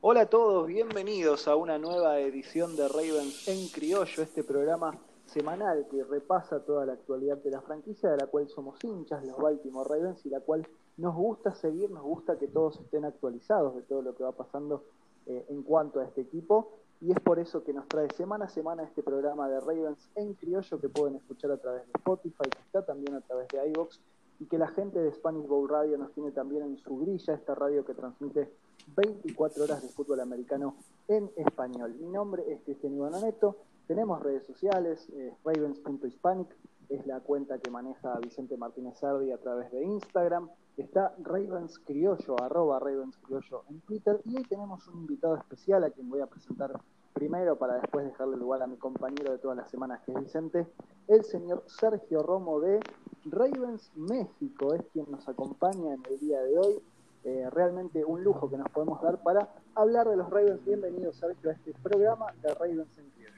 Hola a todos, bienvenidos a una nueva edición de Ravens en Criollo, este programa semanal que repasa toda la actualidad de la franquicia de la cual somos hinchas, los Baltimore Ravens, y la cual nos gusta seguir, nos gusta que todos estén actualizados de todo lo que va pasando eh, en cuanto a este equipo. Y es por eso que nos trae semana a semana este programa de Ravens en criollo que pueden escuchar a través de Spotify, que está también a través de iVoox, y que la gente de Spanish Bowl Radio nos tiene también en su grilla, esta radio que transmite 24 horas de fútbol americano en español. Mi nombre es Cristian Iván Aneto, tenemos redes sociales, eh, ravens.hispanic es la cuenta que maneja Vicente Martínez Sardi a través de Instagram, está Ravens Criollo, arroba Ravens Criollo en Twitter, y hoy tenemos un invitado especial a quien voy a presentar primero para después dejarle lugar a mi compañero de todas las semanas, que es Vicente, el señor Sergio Romo de Ravens México, es quien nos acompaña en el día de hoy. Eh, realmente un lujo que nos podemos dar para hablar de los Ravens. Bienvenido, Sergio, a este programa de Ravens en Criollo.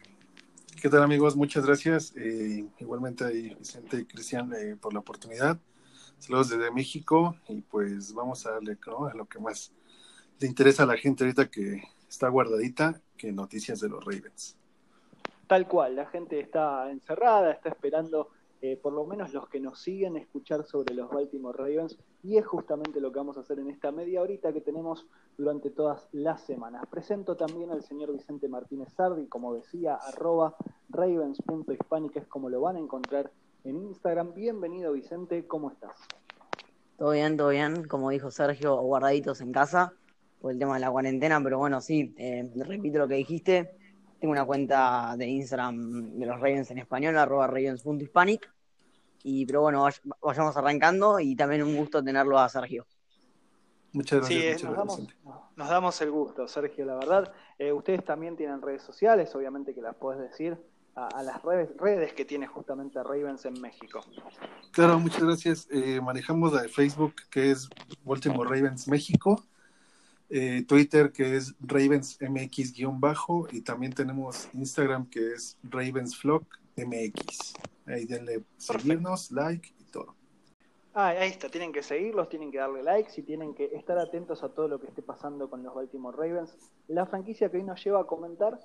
¿Qué tal amigos? Muchas gracias. Eh, igualmente Vicente y Cristian eh, por la oportunidad. Saludos desde México y pues vamos a darle a lo que más le interesa a la gente ahorita que está guardadita, que noticias de los Ravens. Tal cual, la gente está encerrada, está esperando eh, por lo menos los que nos siguen escuchar sobre los Baltimore Ravens y es justamente lo que vamos a hacer en esta media horita que tenemos durante todas las semanas. Presento también al señor Vicente Martínez Sardi, como decía, arroba ravens.hispanic es como lo van a encontrar en Instagram. Bienvenido Vicente, ¿cómo estás? Todo bien, todo bien, como dijo Sergio, guardaditos en casa por el tema de la cuarentena, pero bueno, sí, eh, repito lo que dijiste, tengo una cuenta de Instagram de los Ravens en español, arroba ravens.hispanic, y pero bueno, vayamos arrancando y también un gusto tenerlo a Sergio. Muchas gracias. Sí, nos, damos, nos, damos, el gusto, Sergio, la verdad. Eh, ustedes también tienen redes sociales, obviamente que las puedes decir a, las redes, redes, que tiene justamente Ravens en México. Claro, muchas gracias. Eh, manejamos la de Facebook, que es Baltimore Ravens México. Eh, Twitter, que es Ravens MX-bajo. Y también tenemos Instagram, que es Ravens MX. Ahí denle seguirnos, like y todo. Ah, ahí está, tienen que seguirlos, tienen que darle likes y tienen que estar atentos a todo lo que esté pasando con los Baltimore Ravens. La franquicia que hoy nos lleva a comentar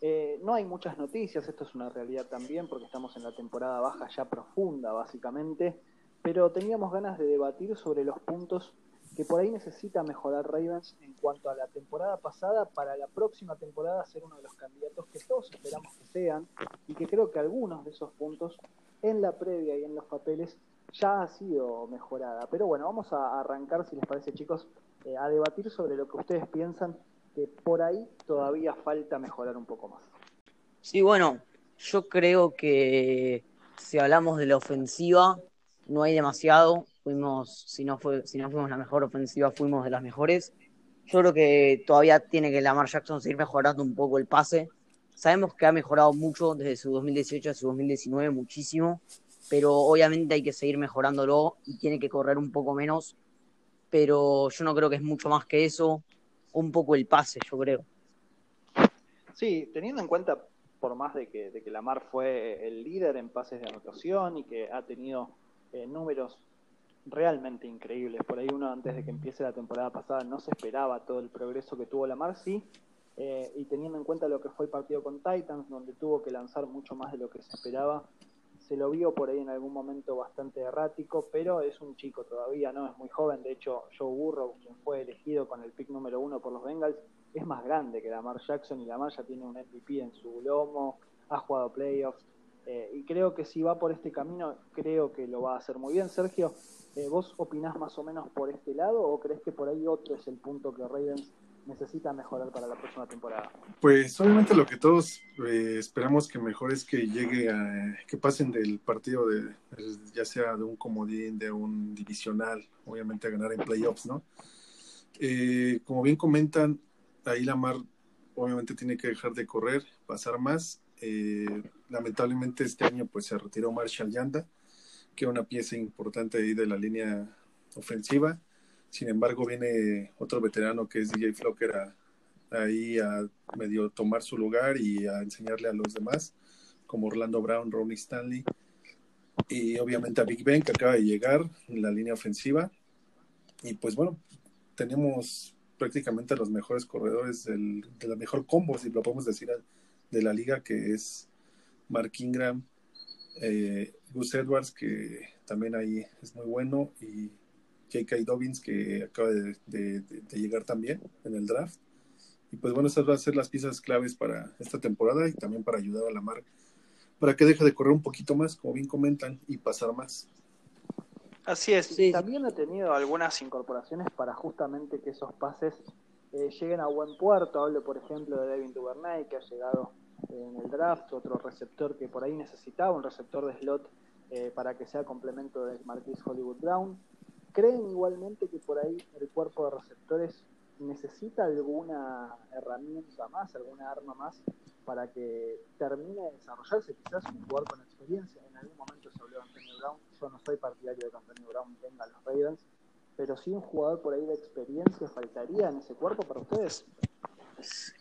eh, no hay muchas noticias, esto es una realidad también porque estamos en la temporada baja ya profunda básicamente, pero teníamos ganas de debatir sobre los puntos que por ahí necesita mejorar Ravens en cuanto a la temporada pasada para la próxima temporada ser uno de los candidatos que todos esperamos que sean y que creo que algunos de esos puntos en la previa y en los papeles ya ha sido mejorada. Pero bueno, vamos a arrancar, si les parece chicos, eh, a debatir sobre lo que ustedes piensan por ahí todavía falta mejorar un poco más. Sí, bueno, yo creo que si hablamos de la ofensiva, no hay demasiado. Fuimos, si no, fuimos la mejor ofensiva, fuimos de las mejores. Yo creo que todavía tiene que Lamar Jackson seguir mejorando un poco el pase. Sabemos que ha mejorado mucho desde su 2018 a su 2019, muchísimo, pero obviamente hay que seguir mejorándolo y tiene que correr un poco menos. Pero yo no creo que es mucho más que eso un poco el pase, yo creo. Sí, teniendo en cuenta, por más de que, de que Lamar fue el líder en pases de anotación y que ha tenido eh, números realmente increíbles. Por ahí uno antes de que empiece la temporada pasada no se esperaba todo el progreso que tuvo Lamar, sí. Eh, y teniendo en cuenta lo que fue el partido con Titans, donde tuvo que lanzar mucho más de lo que se esperaba, se lo vio por ahí en algún momento bastante errático, pero es un chico todavía, ¿no? Es muy joven, de hecho Joe Burrow, quien fue elegido con el pick número uno por los Bengals, es más grande que Lamar Jackson y Lamar ya tiene un MVP en su lomo, ha jugado playoffs, eh, y creo que si va por este camino, creo que lo va a hacer muy bien. Sergio, eh, ¿vos opinás más o menos por este lado o crees que por ahí otro es el punto que Ravens necesita mejorar para la próxima temporada? Pues obviamente lo que todos eh, esperamos que mejor es que llegue a que pasen del partido de ya sea de un comodín, de un divisional, obviamente a ganar en playoffs, ¿no? Eh, como bien comentan, ahí Lamar obviamente tiene que dejar de correr, pasar más. Eh, lamentablemente este año pues se retiró Marshall Yanda, que una pieza importante ahí de la línea ofensiva sin embargo, viene otro veterano que es DJ Flocker ahí a medio tomar su lugar y a enseñarle a los demás, como Orlando Brown, Ronnie Stanley. y obviamente a Big Ben que acaba de llegar en la línea ofensiva. Y pues bueno, tenemos prácticamente los mejores corredores del, de la mejor combo, si lo podemos decir, de la liga, que es Mark Ingram, eh, Gus Edwards, que también ahí es muy bueno, y J.K. Dobbins, que acaba de, de, llegar también en el draft. Y pues bueno, esas van a ser las piezas claves para esta temporada y también para ayudar a la marca para que deje de correr un poquito más, como bien comentan, y pasar más. Así es, sí. también ha tenido algunas incorporaciones para justamente que esos pases eh, lleguen a buen puerto. Hablo, por ejemplo, de Devin Duvernay, que ha llegado en el draft, otro receptor que por ahí necesitaba, un receptor de slot eh, para que sea complemento de Marquis Hollywood Brown. ¿Creen igualmente que por ahí el cuerpo de receptores necesita alguna herramienta más, alguna arma más para que termine de desarrollarse quizás un jugador con experiencia. En algún momento se habló de Antonio Brown, yo no soy partidario de que Antonio Brown tenga los Ravens, pero sí un jugador por ahí de experiencia faltaría en ese cuerpo para ustedes.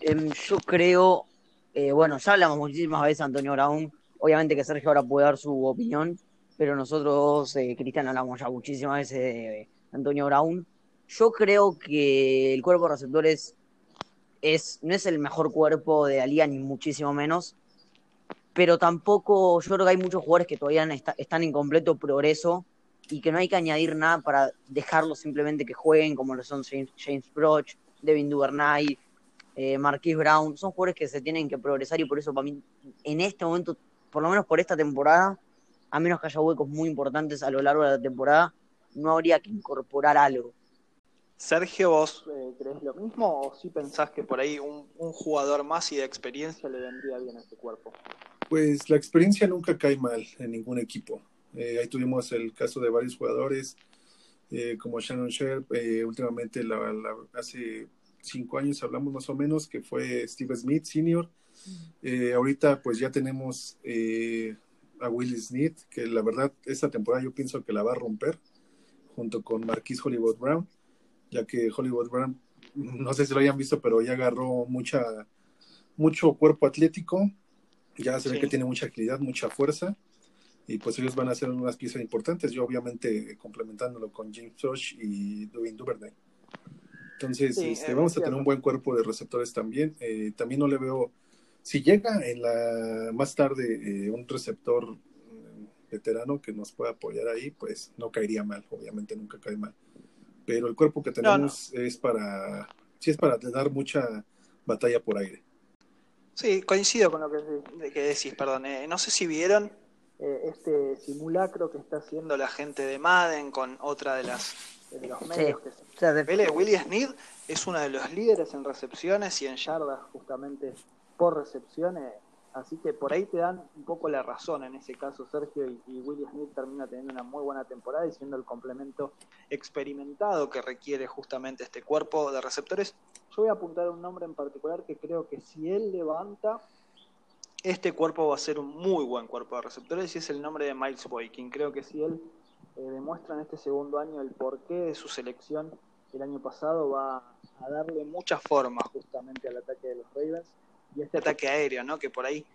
Em, yo creo, eh, bueno, ya hablamos muchísimas veces Antonio Brown, obviamente que Sergio ahora puede dar su opinión, pero nosotros, eh, Cristian, hablamos ya muchísimas veces de Antonio Brown. Yo creo que el cuerpo de receptores es, no es el mejor cuerpo de la ni muchísimo menos, pero tampoco, yo creo que hay muchos jugadores que todavía están en completo progreso y que no hay que añadir nada para dejarlos simplemente que jueguen, como lo son James, Broch, Devin Duvernay, eh, Marquis Brown, son jugadores que se tienen que progresar y por eso para mí, en este momento, por lo menos por esta temporada, a menos que haya huecos muy importantes a lo largo de la temporada, no habría que incorporar algo. Sergio, ¿vos eh, crees lo mismo o sí pensás que por ahí un, jugador más y de experiencia le vendría bien a este cuerpo? Pues la experiencia nunca cae mal en ningún equipo. Eh, ahí tuvimos el caso de varios jugadores, eh, como Shannon Sharp, últimamente hace cinco años hablamos más o menos, que fue Steve Smith Sr. ahorita pues ya tenemos a Willie Smith, que la verdad esta temporada yo pienso que la va a romper, junto con Marquis Hollywood Brown ya que Hollywood Brown, no sé si lo hayan visto, pero ya agarró mucha, mucho cuerpo atlético, ya se ve que tiene mucha agilidad, mucha fuerza, y pues ellos van a ser unas piezas importantes, yo obviamente complementándolo con James Josh y Dwayne Duvernay. Entonces, este, vamos a tener un buen cuerpo de receptores también. Eh, también no le veo, si llega en la más tarde eh, un receptor mm, veterano que nos pueda apoyar ahí, pues no caería mal, obviamente nunca cae mal pero el cuerpo que tenemos es para, sí es para dar mucha batalla por aire. Sí, coincido con lo que, que decís, perdón. Eh, no sé si vieron eh, este simulacro que está haciendo la gente de Madden con otra de las de los medios que se Willie Smith es uno de los líderes en recepciones y en yardas justamente por recepciones Así que por ahí te dan un poco la razón en ese caso, Sergio, y, y Willie Smith termina teniendo una muy buena temporada y siendo el complemento experimentado que requiere justamente este cuerpo de receptores. Yo voy a apuntar a un nombre en particular que creo que si él levanta, este cuerpo va a ser un muy buen cuerpo de receptores y es el nombre de Miles Boykin. Creo que si él eh, demuestra en este segundo año el porqué de su selección el año pasado, va a darle mucha forma justamente al ataque de los Ravens y este ataque aéreo, ¿no? Que por ahí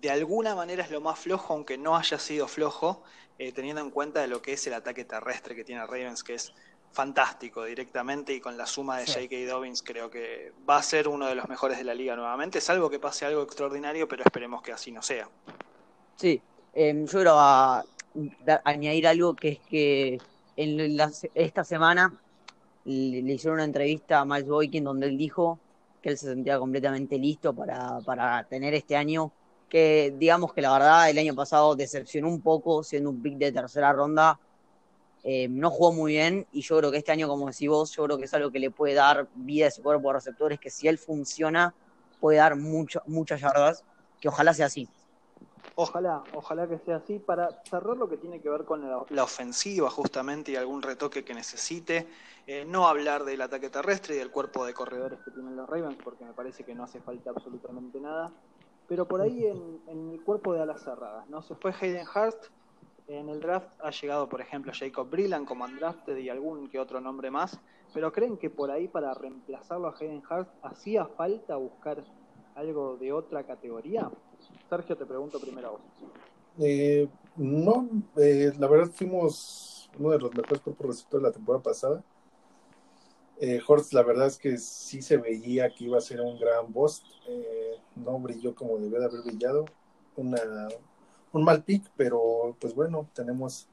de alguna manera es lo más flojo, aunque no haya sido flojo, eh, teniendo en cuenta de lo que es el ataque terrestre que tiene Ravens, que es fantástico directamente y con la suma de J.K. Dobbins creo que va a ser uno de los mejores de la liga nuevamente, salvo que pase algo extraordinario, pero esperemos que así no sea. Sí, em, yo añadir algo que es que en esta semana le, hicieron una entrevista a Miles Boykin donde él dijo que él se sentía completamente listo para, para tener este año, que digamos que la verdad el año pasado decepcionó un poco siendo un pick de tercera ronda, eh, no jugó muy bien y yo creo que este año, como decís vos, yo creo que es algo que le puede dar vida a ese cuerpo de receptores, que si él funciona puede dar mucho, muchas yardas, que ojalá sea así. Ojalá, ojalá que sea así. Para cerrar lo que tiene que ver con la, ofensiva justamente y algún retoque que necesite, eh, no hablar del ataque terrestre y del cuerpo de corredores que tienen los Ravens, porque me parece que no hace falta absolutamente nada. Pero por ahí en, el cuerpo de alas cerradas, ¿no? Se fue Hayden Hurst, en el draft ha llegado, por ejemplo, Jacob Brillan como undrafted y algún que otro nombre más, pero ¿creen que por ahí para reemplazarlo a Hayden Hurst hacía falta buscar algo de otra categoría? Sergio, te pregunto primero a vos. Eh, No, eh, la verdad fuimos uno de los mejores cuerpos receptores de la temporada pasada. Eh, Horst, la verdad es que sí se veía que iba a ser un gran boss. Eh, no brilló como debía de haber brillado. Una, un mal pick, pero pues bueno, tenemos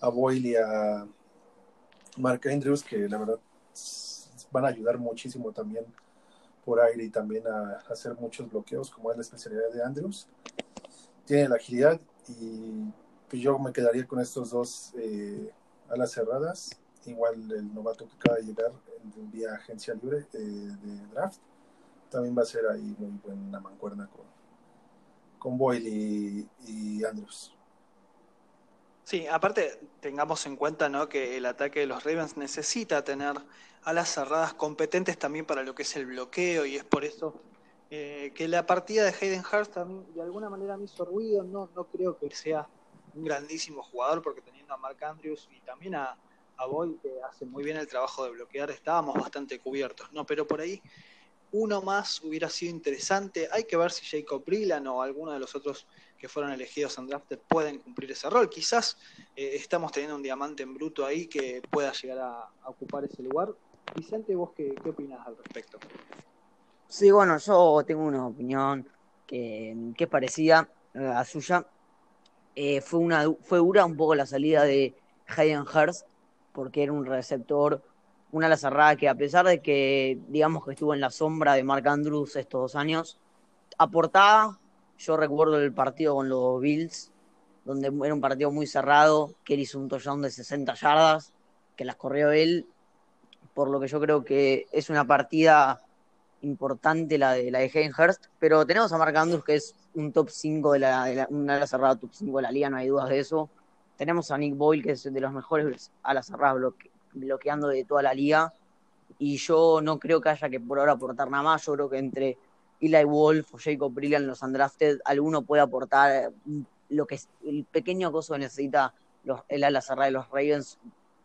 a Boyle y a Mark Andrews que la verdad van a ayudar muchísimo también por aire y también a, hacer muchos bloqueos, como es la especialidad de Andrews. Tiene la agilidad y pues yo me quedaría con estos dos eh, alas cerradas. Igual el novato que acaba de llegar vía agencia libre eh, de draft también va a ser ahí muy buena mancuerna con, con Boyle y, y Andrews. Sí, aparte tengamos en cuenta ¿no? que el ataque de los Ravens necesita tener alas cerradas competentes también para lo que es el bloqueo y es por eso eh, que la partida de Hayden Hurst de alguna manera me hizo ruido. No, no creo que sea un grandísimo jugador porque teniendo a Mark Andrews y también a, a Boy que hace muy bien el trabajo de bloquear estábamos bastante cubiertos, ¿no? Pero por ahí uno más hubiera sido interesante. Hay que ver si Jacob Brillan o alguno de los otros que fueron elegidos en drafted pueden cumplir ese rol. Quizás eh, estamos teniendo un diamante en bruto ahí que pueda llegar a, ocupar ese lugar. Vicente, ¿vos qué, qué opinas al respecto? Sí, bueno, yo tengo una opinión que, que es parecida a suya. Eh, fue, una, fue dura un poco la salida de Hayden Hurst porque era un receptor, una ala que a pesar de que digamos que estuvo en la sombra de Mark Andrews estos dos años, aportaba, yo recuerdo el partido con los Bills, donde era un partido muy cerrado, que hizo un touchdown de 60 yardas, que las corrió él, por lo que yo creo que es una partida importante la de la de Hurst, pero tenemos a Mark Andrews que es un top 5 de la, de una ala cerrada top 5 de la liga, no hay dudas de eso. Tenemos a Nick Boyle que es de los mejores alas cerradas bloqueando de toda la liga. Y yo no creo que haya que por ahora aportar nada más, yo creo que entre Eli Wolf o Jacob Brilliant, los undrafted, alguno puede aportar mm, lo que es el pequeño coso que necesita los, el ala cerrada de los Ravens,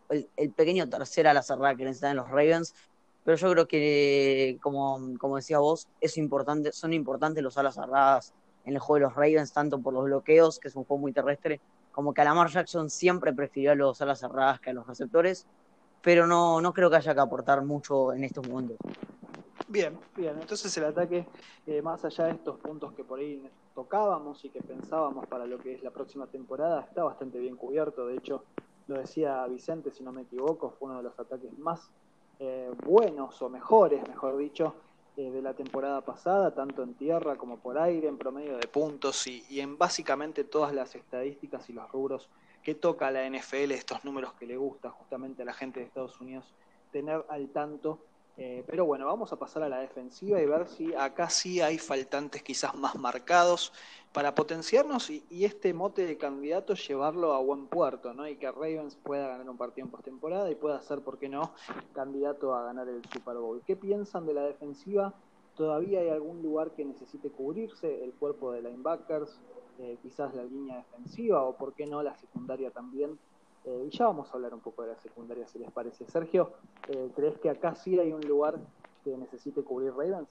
el, pequeño tercer ala cerrada que necesitan los Ravens. Pero yo creo que, como, como decía vos, es importante, son importantes los alas cerradas en el juego de los Ravens, tanto por los bloqueos, que es un juego muy terrestre, como que a Lamar Jackson siempre prefirió a los alas cerradas que a los receptores, pero no, no creo que haya que aportar mucho en estos momentos. Bien, bien. Entonces el ataque, eh, más allá de estos puntos que por ahí tocábamos y que pensábamos para lo que es la próxima temporada, está bastante bien cubierto. De hecho, lo decía Vicente, si no me equivoco, fue uno de los ataques más eh, buenos o mejores, mejor dicho, eh, de la temporada pasada, tanto en tierra como por aire, en promedio de puntos y, y en básicamente todas las estadísticas y los rubros que toca la NFL, estos números que le gusta justamente a la gente de Estados Unidos tener al tanto eh, pero bueno, vamos a pasar a la defensiva y ver si acá sí hay faltantes quizás más marcados para potenciarnos y, este mote de candidato llevarlo a buen puerto, ¿no? Y que Ravens pueda ganar un partido en postemporada y pueda ser, ¿por qué no?, candidato a ganar el Super Bowl. ¿Qué piensan de la defensiva? ¿Todavía hay algún lugar que necesite cubrirse? ¿El cuerpo de linebackers? Eh, quizás la línea defensiva o, ¿por qué no, la secundaria también? Eh, y ya vamos a hablar un poco de la secundaria, si les parece. Sergio, eh, ¿crees que acá sí hay un lugar que necesite cubrir Ravens?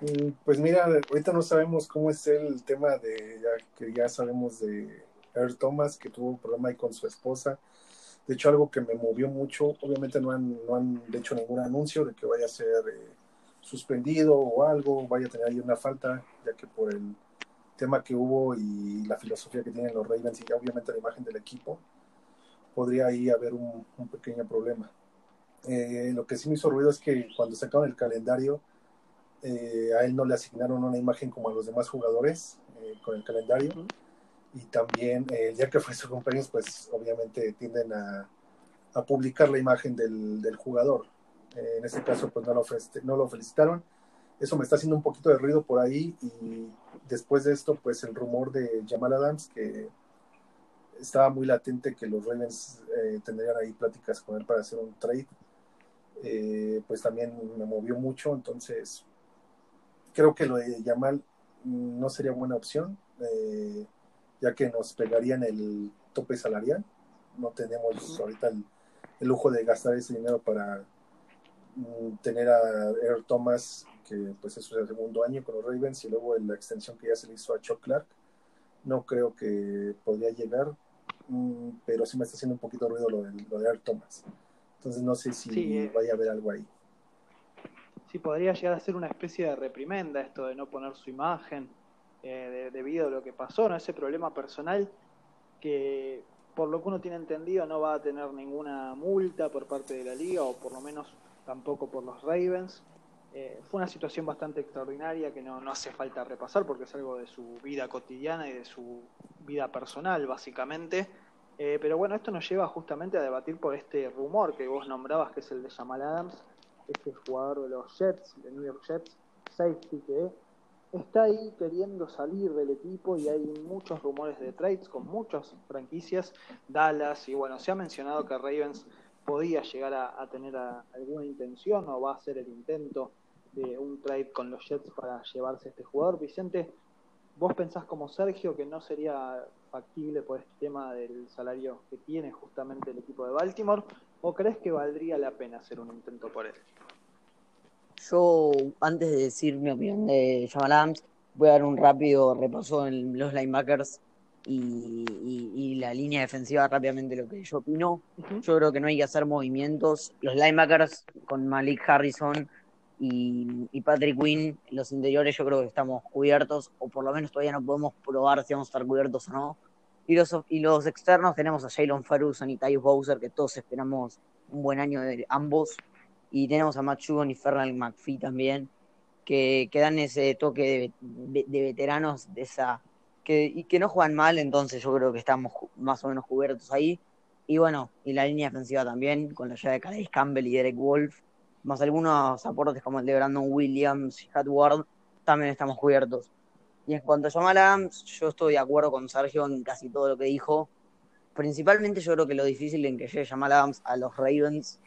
Mm, pues mira, ahorita no sabemos cómo es el tema de, ya que ya sabemos de Earl Thomas, que tuvo un problema ahí con su esposa. De hecho, algo que me movió mucho, obviamente no han, no han hecho ningún anuncio de que vaya a ser eh, suspendido o algo, vaya a tener ahí una falta, ya que por el tema que hubo y la filosofía que tienen los Ravens y obviamente la imagen del equipo, podría ahí haber un, pequeño problema. Eh, lo que sí me hizo ruido es que cuando sacaron el calendario, eh, a él no le asignaron una imagen como a los demás jugadores eh, con el calendario. Y también el día que fue su cumpleaños, pues obviamente tienden a, a publicar la imagen del, del jugador. en este caso, pues no lo, no lo felicitaron. Eso me está haciendo un poquito de ruido por ahí. Y después de esto, pues el rumor de Jamal Adams, que estaba muy latente que los Ravens eh, tendrían ahí pláticas con él para hacer un trade. Eh, pues también me movió mucho, entonces creo que lo de Yamal no sería buena opción, eh, ya que nos pegarían el tope salarial. No tenemos ahorita el, lujo de gastar ese dinero para mm, tener a Earl Thomas, que pues es su segundo año con los Ravens, y luego la extensión que ya se le hizo a Chuck Clark. No creo que podría llegar pero sí me está haciendo un poquito ruido lo de, lo de Earl Thomas. Entonces no sé si eh. vaya a haber algo ahí. Sí, podría llegar a ser una especie de reprimenda esto de no poner su imagen eh, debido a lo que pasó, ¿no? Ese problema personal que por lo que uno tiene entendido no va a tener ninguna multa por parte de la liga o por lo menos tampoco por los Ravens. Eh, fue una situación bastante extraordinaria que no, no hace falta repasar porque es algo de su vida cotidiana y de su vida personal básicamente. Eh, pero bueno, esto nos lleva justamente a debatir por este rumor que vos nombrabas, que es el de Jamal Adams, este jugador de los Jets, de New York Jets, safety, que está ahí queriendo salir del equipo y hay muchos rumores de trades con muchas franquicias, Dallas, y bueno, se ha mencionado que Ravens podía llegar a, tener alguna intención o va a hacer el intento de un trade con los Jets para llevarse a este jugador. Vicente, ¿vos pensás como Sergio que no sería factible por este tema del salario que tiene justamente el equipo de Baltimore? ¿O crees que valdría la pena hacer un intento por él? Yo, antes de decir mi opinión de Jamal Adams, voy a dar un rápido repaso en los linebackers y, la línea defensiva rápidamente lo que yo opino. Yo creo que no hay que hacer movimientos. Los linebackers con Malik Harrison y, Patrick Quinn, los interiores yo creo que estamos cubiertos, o por lo menos todavía no podemos probar si vamos a estar cubiertos o no. Y los, y los externos tenemos a Jalen Ferguson y Tyus Bowser, que todos esperamos un buen año de ambos. Y tenemos a Matt y Fernand McPhee también, que, que dan ese toque de, de veteranos de esa y que no juegan mal, entonces yo creo que estamos más o menos cubiertos ahí. Y bueno, y la línea defensiva también, con la llave de Calais Campbell y Derek Wolf, más algunos aportes como el de Brandon Williams y Hat Ward, también estamos cubiertos. Y en cuanto a Jamal Adams, yo estoy de acuerdo con Sergio en casi todo lo que dijo. Principalmente yo creo que lo difícil en que llegue Jamal Adams a los Ravens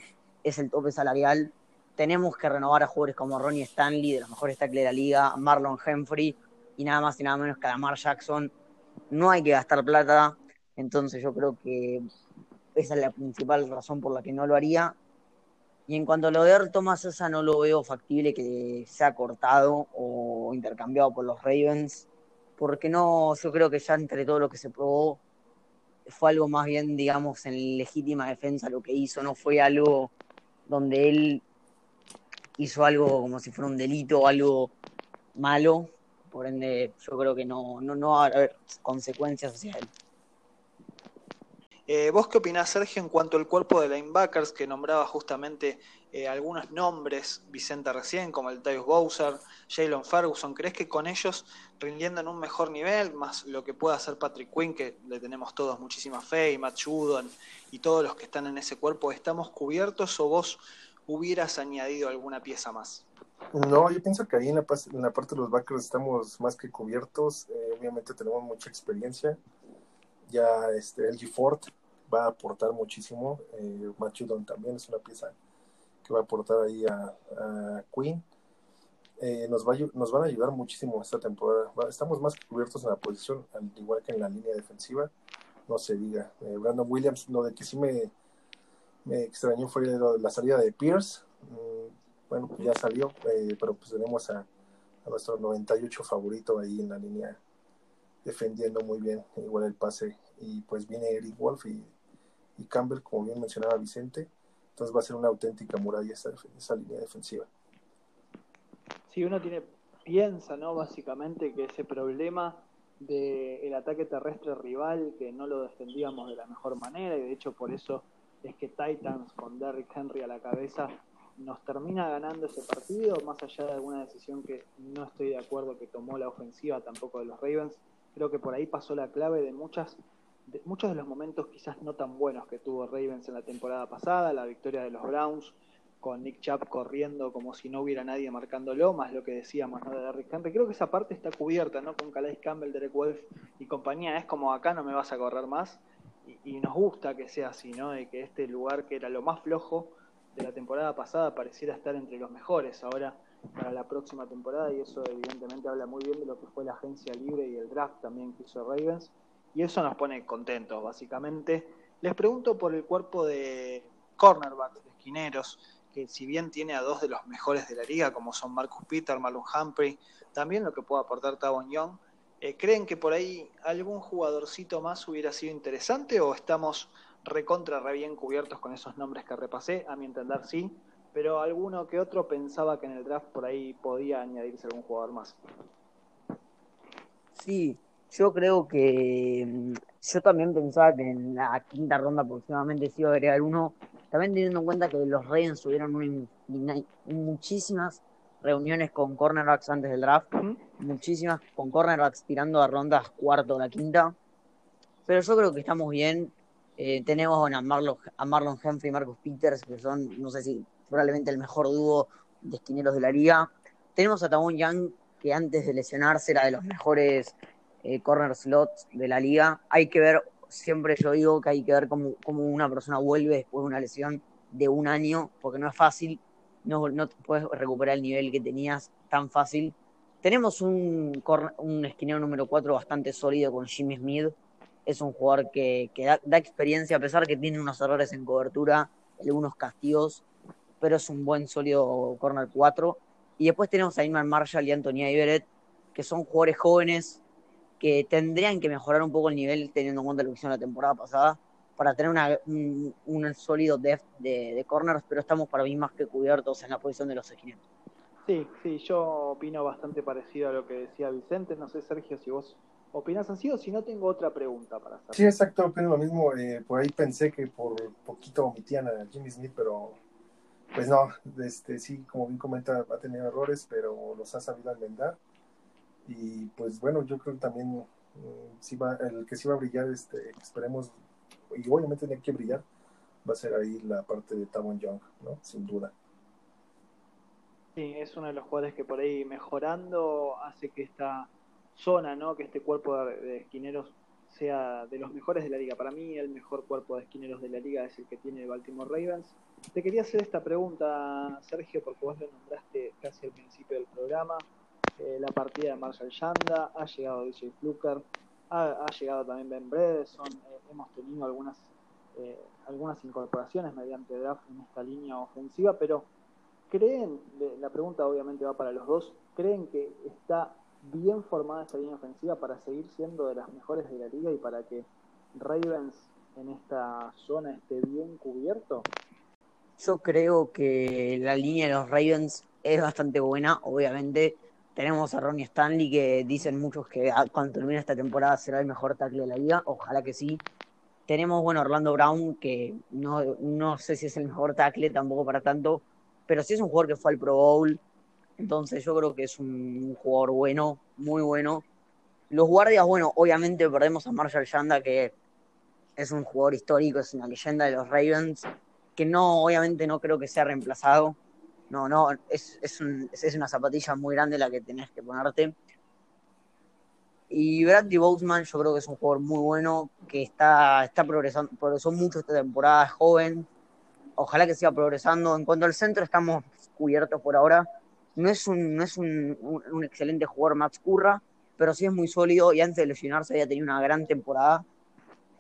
es el tope salarial. Tenemos que renovar a jugadores como Ronnie Stanley, de los mejores tackles de la liga, Marlon Humphrey, y nada más y nada menos que a Lamar Jackson. No hay que gastar plata, entonces yo creo que esa es la principal razón por la que no lo haría. Y en cuanto a lo de Thomas, esa no lo veo factible que sea cortado o intercambiado por los Ravens, porque no, yo creo que ya entre todo lo que se probó fue algo más bien, digamos, en legítima defensa lo que hizo, no fue algo donde él hizo algo como si fuera un delito o algo malo, por ende yo creo que no, no, no va a haber consecuencias hacia. Eh, ¿Vos qué opinás, Sergio, en cuanto al cuerpo de linebackers que nombraba justamente eh, algunos nombres, Vicente recién, como el Tyus Bowser, Jalen Ferguson? ¿Crees que con ellos rindiendo en un mejor nivel, más lo que pueda hacer Patrick Quinn, que le tenemos todos muchísima fe, y Matt Judon y todos los que están en ese cuerpo, estamos cubiertos o vos hubieras añadido alguna pieza más? No, yo pienso que ahí en la, parte de los backers estamos más que cubiertos. Eh, obviamente tenemos mucha experiencia. Ya este LG Ford va a aportar muchísimo. Eh, también es una pieza que va a aportar ahí a, Queen. Eh, nos, va, nos van a ayudar muchísimo esta temporada. Estamos más que cubiertos en la posición, al igual que en la línea defensiva. No se diga. Eh, Brandon Williams, lo de que sí me, me extrañó fue la salida de Pierce. Mm, bueno, pues ya salió, eh, pero pues tenemos a, nuestro 98 favorito ahí en la línea defendiendo muy bien, igual el pase. Y pues viene Eric Wolf y, Campbell, como bien mencionaba Vicente. Entonces va a ser una auténtica muralla esa, esa línea defensiva. Sí, uno tiene, piensa, ¿no? Básicamente que ese problema del ataque terrestre rival, que no lo defendíamos de la mejor manera, y de hecho por eso es que Titans con Derrick Henry a la cabeza nos termina ganando ese partido, más allá de alguna decisión que no estoy de acuerdo que tomó la ofensiva tampoco de los Ravens. Creo que por ahí pasó la clave de muchas de muchos de los momentos quizás no tan buenos que tuvo Ravens en la temporada pasada, la victoria de los Browns con Nick Chubb corriendo como si no hubiera nadie marcándolo, más lo que decíamos ¿no? de Derrick Henry. Creo que esa parte está cubierta, ¿no? Con Calais Campbell, Derek Wolf y compañía. Es como acá no me vas a correr más. Y, y, nos gusta que sea así, ¿no? De que este lugar que era lo más flojo de la temporada pasada pareciera estar entre los mejores ahora para la próxima temporada y eso evidentemente habla muy bien de lo que fue la agencia libre y el draft también que hizo Ravens y eso nos pone contentos básicamente. Les pregunto por el cuerpo de cornerbacks, de esquineros, que si bien tiene a dos de los mejores de la liga como son Marcus Peter, Marlon Humphrey, también lo que puede aportar Tavon Young, Eh, ¿Creen que por ahí algún jugadorcito más hubiera sido interesante o estamos recontra re bien cubiertos con esos nombres que repasé? A mi entender sí, pero alguno que otro pensaba que en el draft por ahí podía añadirse algún jugador más. Sí, yo creo que mm, yo también pensaba que en la quinta ronda aproximadamente se iba a agregar uno, también teniendo en cuenta que los Ravens tuvieron muchísimas reuniones con cornerbacks antes del draft, muchísimas con cornerbacks tirando a rondas cuarto o la quinta, pero yo creo que estamos bien. Eh, tenemos a Marlon, a Marlon y Marcus Peters, que son, no sé si probablemente el mejor dúo de esquineros de la liga. Tenemos a Tavon Young, que antes de lesionarse era de los mejores eh, corner slots de la liga. Hay que ver, siempre yo digo que hay que ver cómo, cómo una persona vuelve después de una lesión de un año, porque no es fácil no, no puedes recuperar el nivel que tenías tan fácil. Tenemos un, un esquinero número 4 bastante sólido con Jimmy Smith. Es un jugador que, da, experiencia, a pesar que tiene unos errores en cobertura, algunos castigos, pero es un buen sólido corner 4. Y después tenemos a Iman Marshall y Anthony Iberet, que son jugadores jóvenes que tendrían que mejorar un poco el nivel teniendo en cuenta lo que hicieron la temporada pasada para tener un, sólido depth de, corners, pero estamos para mí más que cubiertos en la posición de los esquineros. Sí, sí, yo opino bastante parecido a lo que decía Vicente. No sé, Sergio, si vos opinás así o si no tengo otra pregunta para hacer. Sí, exacto, opino lo mismo. Eh, por ahí pensé que por poquito omitían a Jimmy Smith, pero pues no, este, sí, como bien comenta, ha tenido errores, pero los ha sabido enmendar. Y pues bueno, yo creo que también mm, va, el que sí va a brillar, este, esperemos y obviamente tiene que brillar, va a ser ahí la parte de Tavon Young, ¿no? Sin duda. Sí, es uno de los jugadores que por ahí mejorando hace que esta zona, ¿no? Que este cuerpo de, esquineros sea de los mejores de la liga. Para mí el mejor cuerpo de esquineros de la liga es el que tiene Baltimore Ravens. Te quería hacer esta pregunta, Sergio, porque vos lo nombraste casi al principio del programa. Eh, la partida de Marshall Yanda, ha llegado DJ Fluker, ha, llegado también Ben Bredesen, eh, hemos tenido algunas, eh, algunas incorporaciones mediante draft en esta línea ofensiva, pero ¿creen, la pregunta obviamente va para los dos, ¿creen que está bien formada esta línea ofensiva para seguir siendo de las mejores de la liga y para que Ravens en esta zona esté bien cubierto? Yo creo que la línea de los Ravens es bastante buena, obviamente. Tenemos a Ronnie Stanley que dicen muchos que cuando termine esta temporada será el mejor tackle de la liga, ojalá que sí. Tenemos, bueno, Orlando Brown, que no, no sé si es el mejor tackle, tampoco para tanto, pero sí es un jugador que fue al Pro Bowl. Entonces yo creo que es un jugador bueno, muy bueno. Los guardias, bueno, obviamente perdemos a Marshall Yanda, que es un jugador histórico, es una leyenda de los Ravens, que no, obviamente no creo que sea reemplazado. No, no, es, es, un, es una zapatilla muy grande la que tenés que ponerte. Y Bradley Boatman yo creo que es un jugador muy bueno, que está, está progresando, progresó mucho esta temporada, es joven, ojalá que siga progresando. En cuanto al centro estamos cubiertos por ahora. No es un, no es un, un, excelente jugador Max Curra, pero sí es muy sólido y antes de lesionarse había tenido una gran temporada.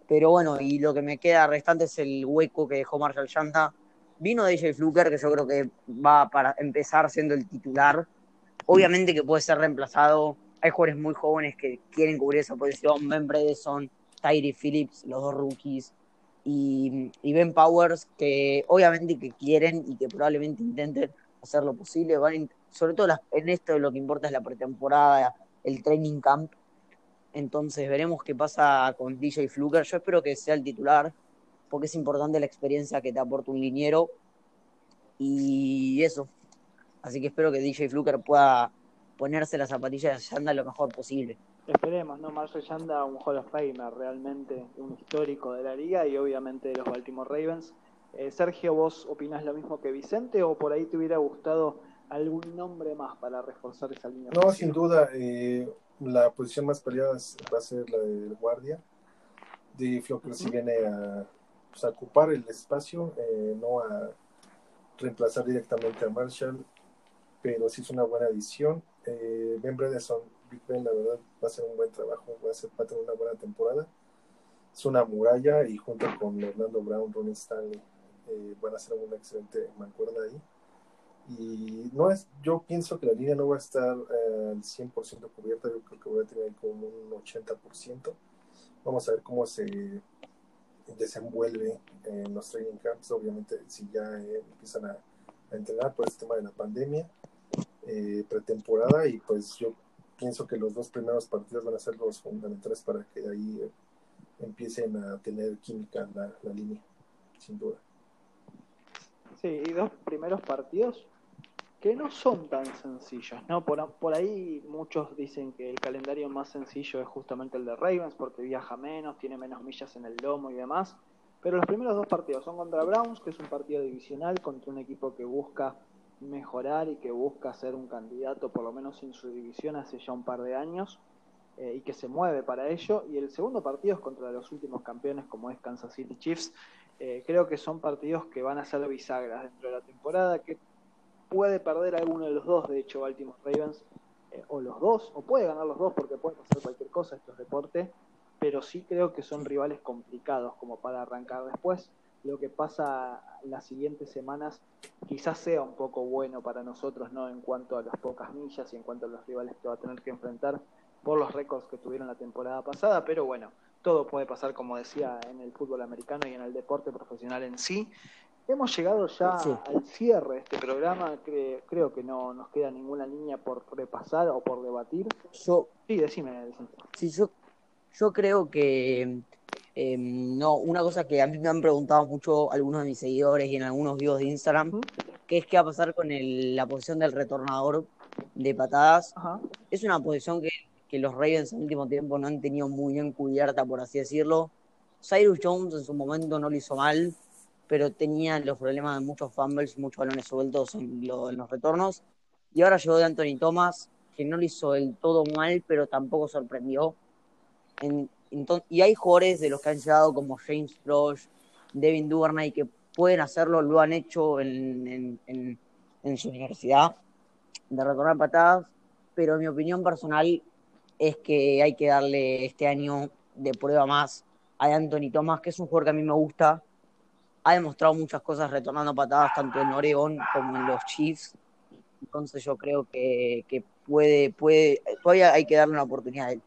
Pero bueno, y lo que me queda restante es el hueco que dejó Marshall Yanta. Vino DJ Fluker, que yo creo que va para empezar siendo el titular. Obviamente que puede ser reemplazado hay jugadores muy jóvenes que quieren cubrir esa posición. Ben Bredesen, Tyree Phillips, los dos rookies, y, Ben Powers, que obviamente que quieren y que probablemente intenten hacer lo posible. Van sobre todo en esto lo que importa es la pretemporada, el training camp. Entonces veremos qué pasa con DJ Fluker. Yo espero que sea el titular, porque es importante la experiencia que te aporta un liniero. Y eso. Así que espero que DJ Fluker pueda ponerse las zapatillas de Yanda lo mejor posible. Esperemos, ¿no? Marshall Yanda, un Hall of Famer, realmente un histórico de la liga y obviamente de los Baltimore Ravens. Eh, Sergio, ¿vos opinás lo mismo que Vicente o por ahí te hubiera gustado algún nombre más para reforzar esa línea? No, sin duda, eh, la posición más peleada va a ser la del guardia. De Flocker si viene a, pues, ocupar el espacio, eh, no a reemplazar directamente a Marshall, pero sí es una buena adición. Eh, ben Bredesen, Big Ben, la verdad, va a ser un buen trabajo, va a, ser, va a tener una buena temporada. Es una muralla y junto con Orlando Brown, Ronnie Stanley, eh, van a ser una excelente mancuerna ahí. Y no es, yo pienso que la línea no va a estar eh, al 100% cubierta, yo creo que voy a tener como un 80%. Vamos a ver cómo se desenvuelve en los training camps, obviamente si ya eh, empiezan a, entrenar por el tema de la pandemia, eh, pretemporada, y pues yo pienso que los dos primeros partidos van a ser los fundamentales para que ahí empiecen a tener química la, la línea, sin duda. Sí, y dos primeros partidos que no son tan sencillos, ¿no? Por, por ahí muchos dicen que el calendario más sencillo es justamente el de Ravens porque viaja menos, tiene menos millas en el lomo y demás. Pero los primeros dos partidos son contra Browns, que es un partido divisional, contra un equipo que busca mejorar y que busca ser un candidato, por lo menos en su división, hace ya un par de años, eh, y que se mueve para ello. Y el segundo partido es contra los últimos campeones, como es Kansas City Chiefs. Eh, creo que son partidos que van a ser bisagras dentro de la temporada, que puede perder alguno de los dos, de hecho, Baltimore Ravens, eh, o los dos, o puede ganar los dos porque puede pasar cualquier cosa, esto es deporte, pero sí creo que son rivales complicados como para arrancar después. Lo que pasa las siguientes semanas quizás sea un poco bueno para nosotros, ¿no? En cuanto a las pocas millas y en cuanto a los rivales que va a tener que enfrentar por los récords que tuvieron la temporada pasada, pero bueno, todo puede pasar, como decía, en el fútbol americano y en el deporte profesional en sí. Hemos llegado ya al cierre de este programa. creo que no nos queda ninguna línea por repasar o por debatir. Yo, sí, decime. Sí, yo, yo creo que em, no. Una cosa que a mí me han preguntado mucho algunos de mis seguidores y en algunos videos de Instagram, que es qué va a pasar con la posición del retornador de patadas. Es una posición que, que los Ravens en último tiempo no han tenido muy bien cubierta, por así decirlo. Cyrus Jones en su momento no lo hizo mal pero tenía los problemas de muchos fumbles, muchos balones sueltos en, los retornos. Y ahora llegó de Anthony Thomas, que no lo hizo del todo mal, pero tampoco sorprendió. y hay jugadores de los que han llegado como James Frosch, Devin Duvernay, que pueden hacerlo, lo han hecho en, en su universidad, de retornar patadas, pero mi opinión personal es que hay que darle este año de prueba más a Anthony Thomas, que es un jugador que a mí me gusta, ha demostrado muchas cosas retornando patadas tanto en Oregon como en los Chiefs. Entonces yo creo que, puede, puede, todavía hay que darle una oportunidad a él.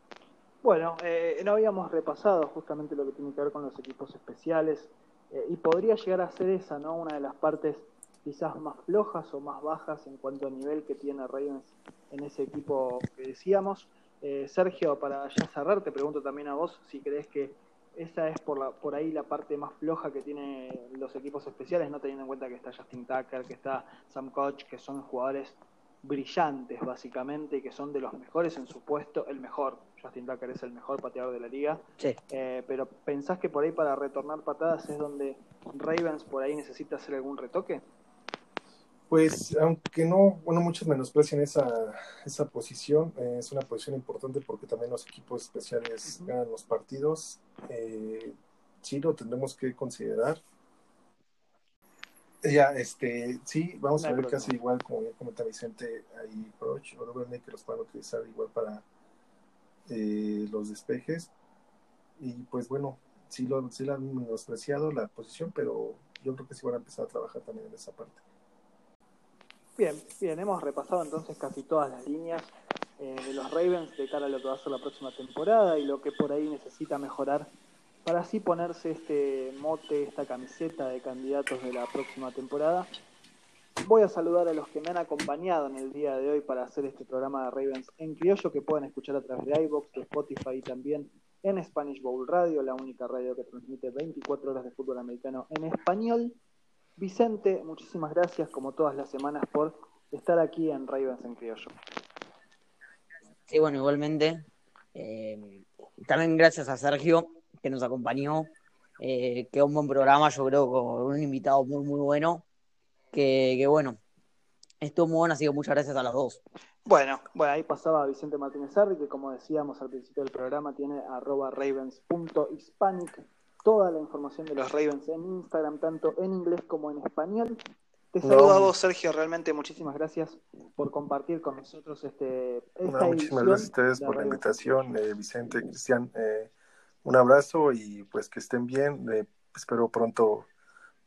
Bueno, eh, no habíamos repasado justamente lo que tiene que ver con los equipos especiales eh, y podría llegar a ser esa, ¿no? Una de las partes quizás más flojas o más bajas en cuanto a nivel que tiene Ravens en ese equipo que decíamos. Eh, Sergio, para ya cerrar, te pregunto también a vos si crees que esa es por, la, por ahí la parte más floja que tienen los equipos especiales, no teniendo en cuenta que está Justin Tucker, que está Sam Koch, que son jugadores brillantes básicamente y que son de los mejores en su puesto, el mejor. Justin Tucker es el mejor pateador de la liga. Sí. Eh, pero ¿pensás que por ahí para retornar patadas es donde Ravens por ahí necesita hacer algún retoque? Pues aunque no, bueno, muchos menosprecian esa, esa posición, eh, es una posición importante porque también los equipos especiales ganan los partidos. Eh, sí, lo tendremos que considerar. Ya, este, sí, vamos a ver casi igual, como ya comenta Vicente, ahí Proch o que los van a utilizar igual para eh, los despejes. Y pues bueno, sí lo, sí lo han menospreciado la posición, pero yo creo que sí van a empezar a trabajar también en esa parte. Bien, bien, hemos repasado entonces casi todas las líneas eh, de los Ravens de cara a lo que va a ser la próxima temporada y lo que por ahí necesita mejorar para así ponerse este mote, esta camiseta de candidatos de la próxima temporada. Voy a saludar a los que me han acompañado en el día de hoy para hacer este programa de Ravens en criollo que pueden escuchar a través de iVoox, de Spotify y también en Spanish Bowl Radio, la única radio que transmite 24 horas de fútbol americano en español. Vicente, muchísimas gracias como todas las semanas por estar aquí en Ravens en Criollo. Sí, bueno, igualmente. Eh, también gracias a Sergio que nos acompañó. Eh, quedó un buen programa, yo creo, con un invitado muy, muy bueno. Que, bueno, estuvo muy bueno, así que muchas gracias a los dos. Bueno, bueno, ahí pasaba Vicente Martínez Arri, que como decíamos al principio del programa, tiene arroba ravens.hispanic toda la información de los Ravens en Instagram, tanto en inglés como en español. Te saludo a vos, Sergio. Realmente muchísimas gracias por compartir con nosotros este. muchísimas gracias a ustedes por la invitación, eh, Vicente, Cristian. Eh, un abrazo y pues que estén bien. Eh, espero pronto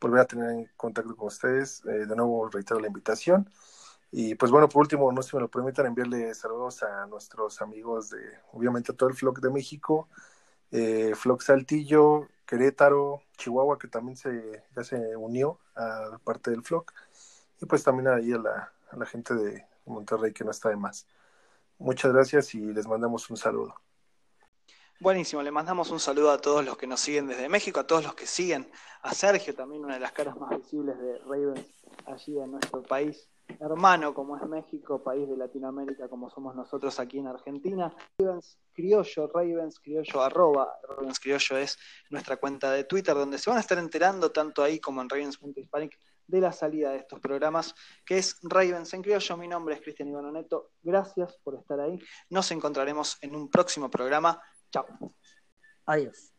volver a tener en contacto con ustedes. Eh, de nuevo reitero la invitación. Y pues bueno, por último, no si me lo permitan, enviarle saludos a nuestros amigos de, obviamente, a todo el Flock de México, eh, Flock Saltillo, Querétaro, Chihuahua, que también se, ya se unió a parte del Flock, y pues también ahí a la, la gente de Monterrey, que no está de más. Muchas gracias y les mandamos un saludo. Buenísimo, le mandamos un saludo a todos los que nos siguen desde México, a todos los que siguen, a Sergio, también una de las caras más visibles de Ravens allí en nuestro país hermano como es México, país de Latinoamérica como somos nosotros aquí en Argentina. Ravens Criollo, Ravens Criollo, arroba Ravens Criollo es nuestra cuenta de Twitter, donde se van a estar enterando tanto ahí como en Ravens.hispanic de la salida de estos programas, que es Ravens en Criollo. Mi nombre es Cristian Ivano Neto. Gracias por estar ahí. Nos encontraremos en un próximo programa. Chao. Adiós.